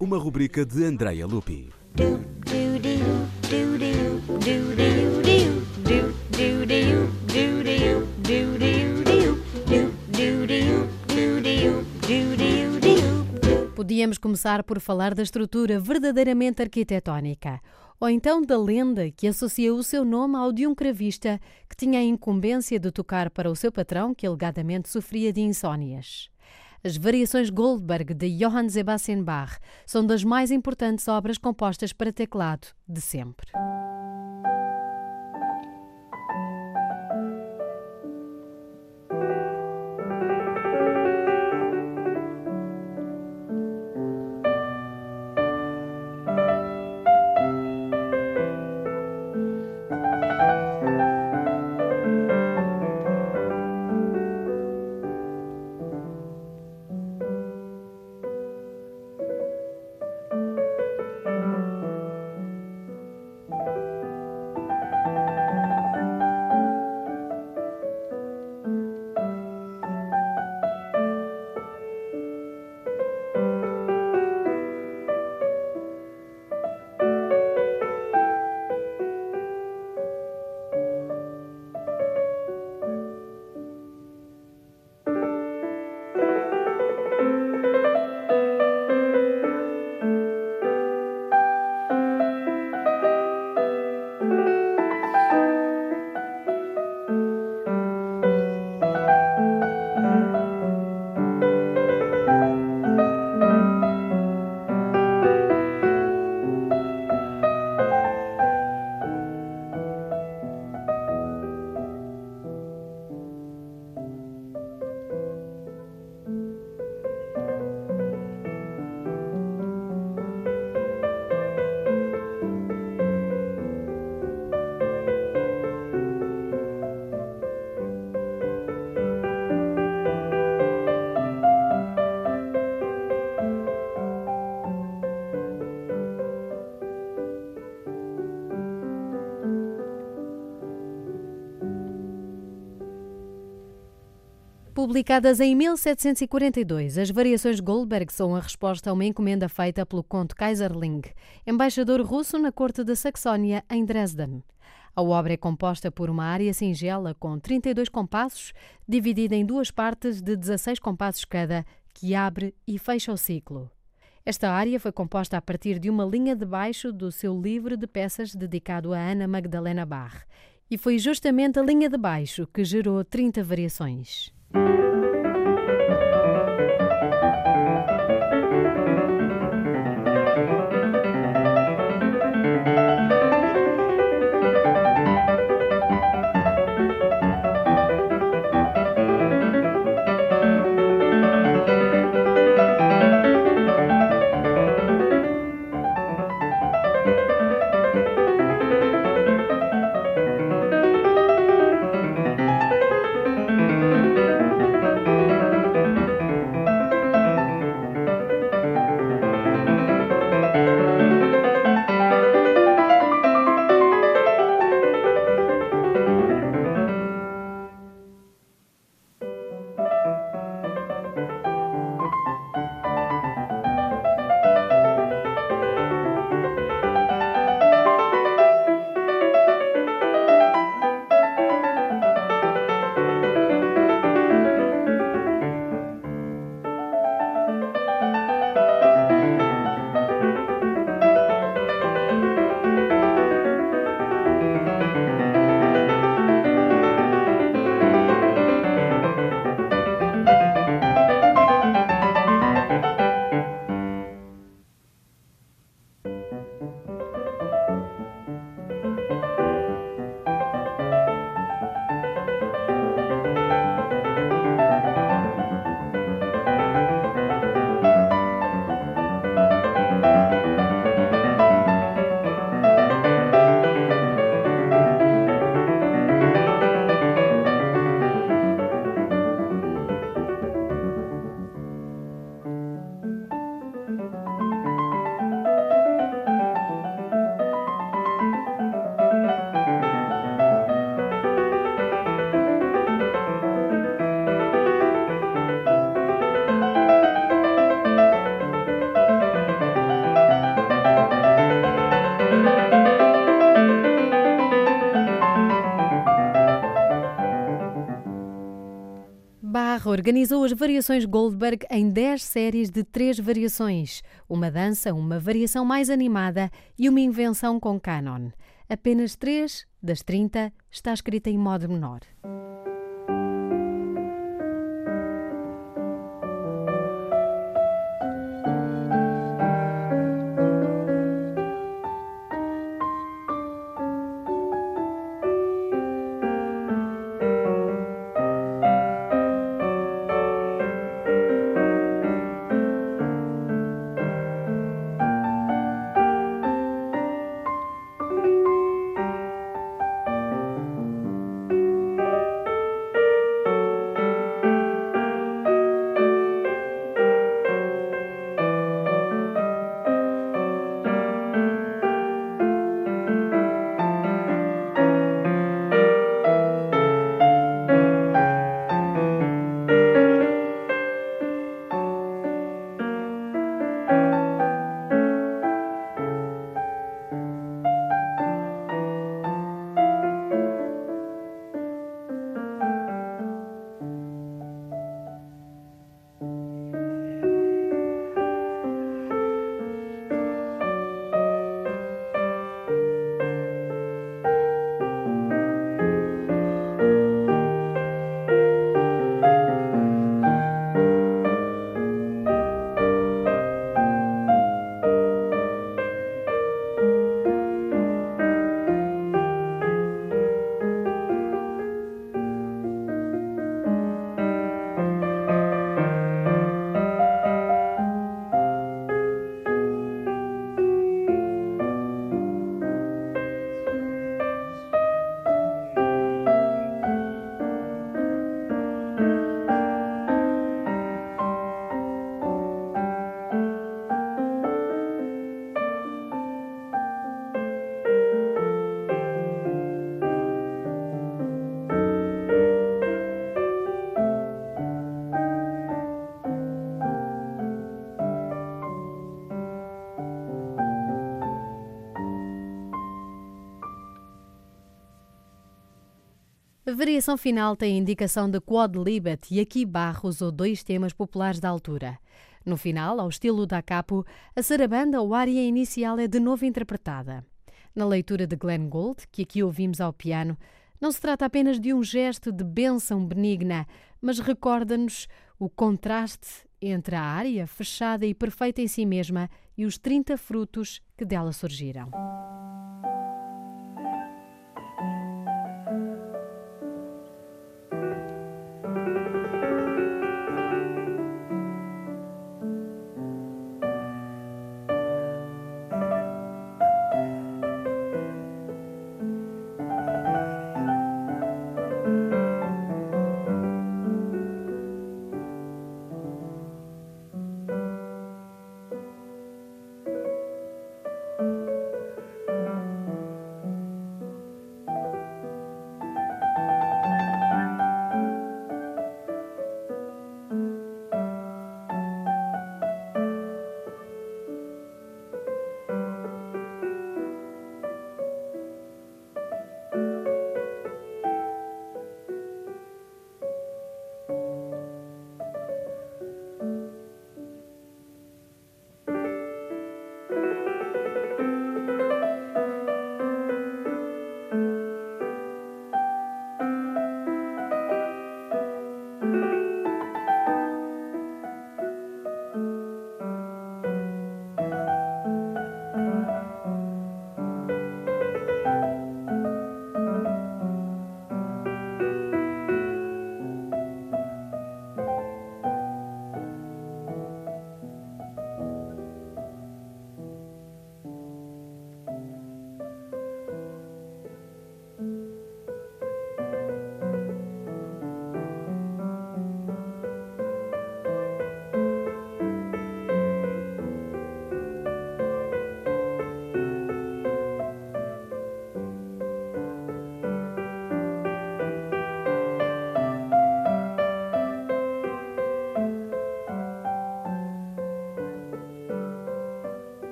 uma rubrica de Andrea Lupi. Podíamos começar por falar da estrutura verdadeiramente arquitetónica, ou então da lenda que associa o seu nome ao de um cravista que tinha a incumbência de tocar para o seu patrão, que alegadamente sofria de insónias. As variações Goldberg de Johann Sebastian Bach são das mais importantes obras compostas para teclado de sempre. Publicadas em 1742, as variações Goldberg são a resposta a uma encomenda feita pelo conde Kaiserling, embaixador russo na corte da Saxónia, em Dresden. A obra é composta por uma área singela com 32 compassos, dividida em duas partes de 16 compassos cada, que abre e fecha o ciclo. Esta área foi composta a partir de uma linha de baixo do seu livro de peças dedicado a Ana Magdalena Bach, e foi justamente a linha de baixo que gerou 30 variações. Bach organizou as variações Goldberg em 10 séries de três variações: uma dança, uma variação mais animada e uma invenção com canon. Apenas 3 das 30 está escrita em modo menor. A variação final tem indicação de quadlibet e aqui Barro usou dois temas populares da altura. No final, ao estilo da capo, a sarabanda ou área inicial é de novo interpretada. Na leitura de Glenn Gould, que aqui ouvimos ao piano, não se trata apenas de um gesto de bênção benigna, mas recorda-nos o contraste entre a área fechada e perfeita em si mesma e os 30 frutos que dela surgiram.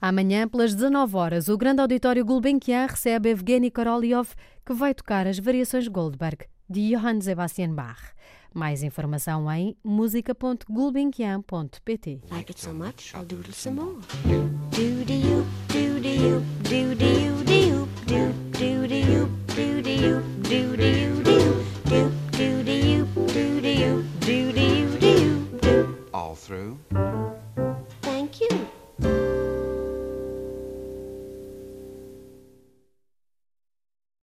Amanhã, pelas 19 horas, o grande auditório Gulbenkian recebe Evgeny Korolyov, que vai tocar as variações Goldberg de Johann Sebastian Bach. Mais informação em música.gulbenkian.pt. Like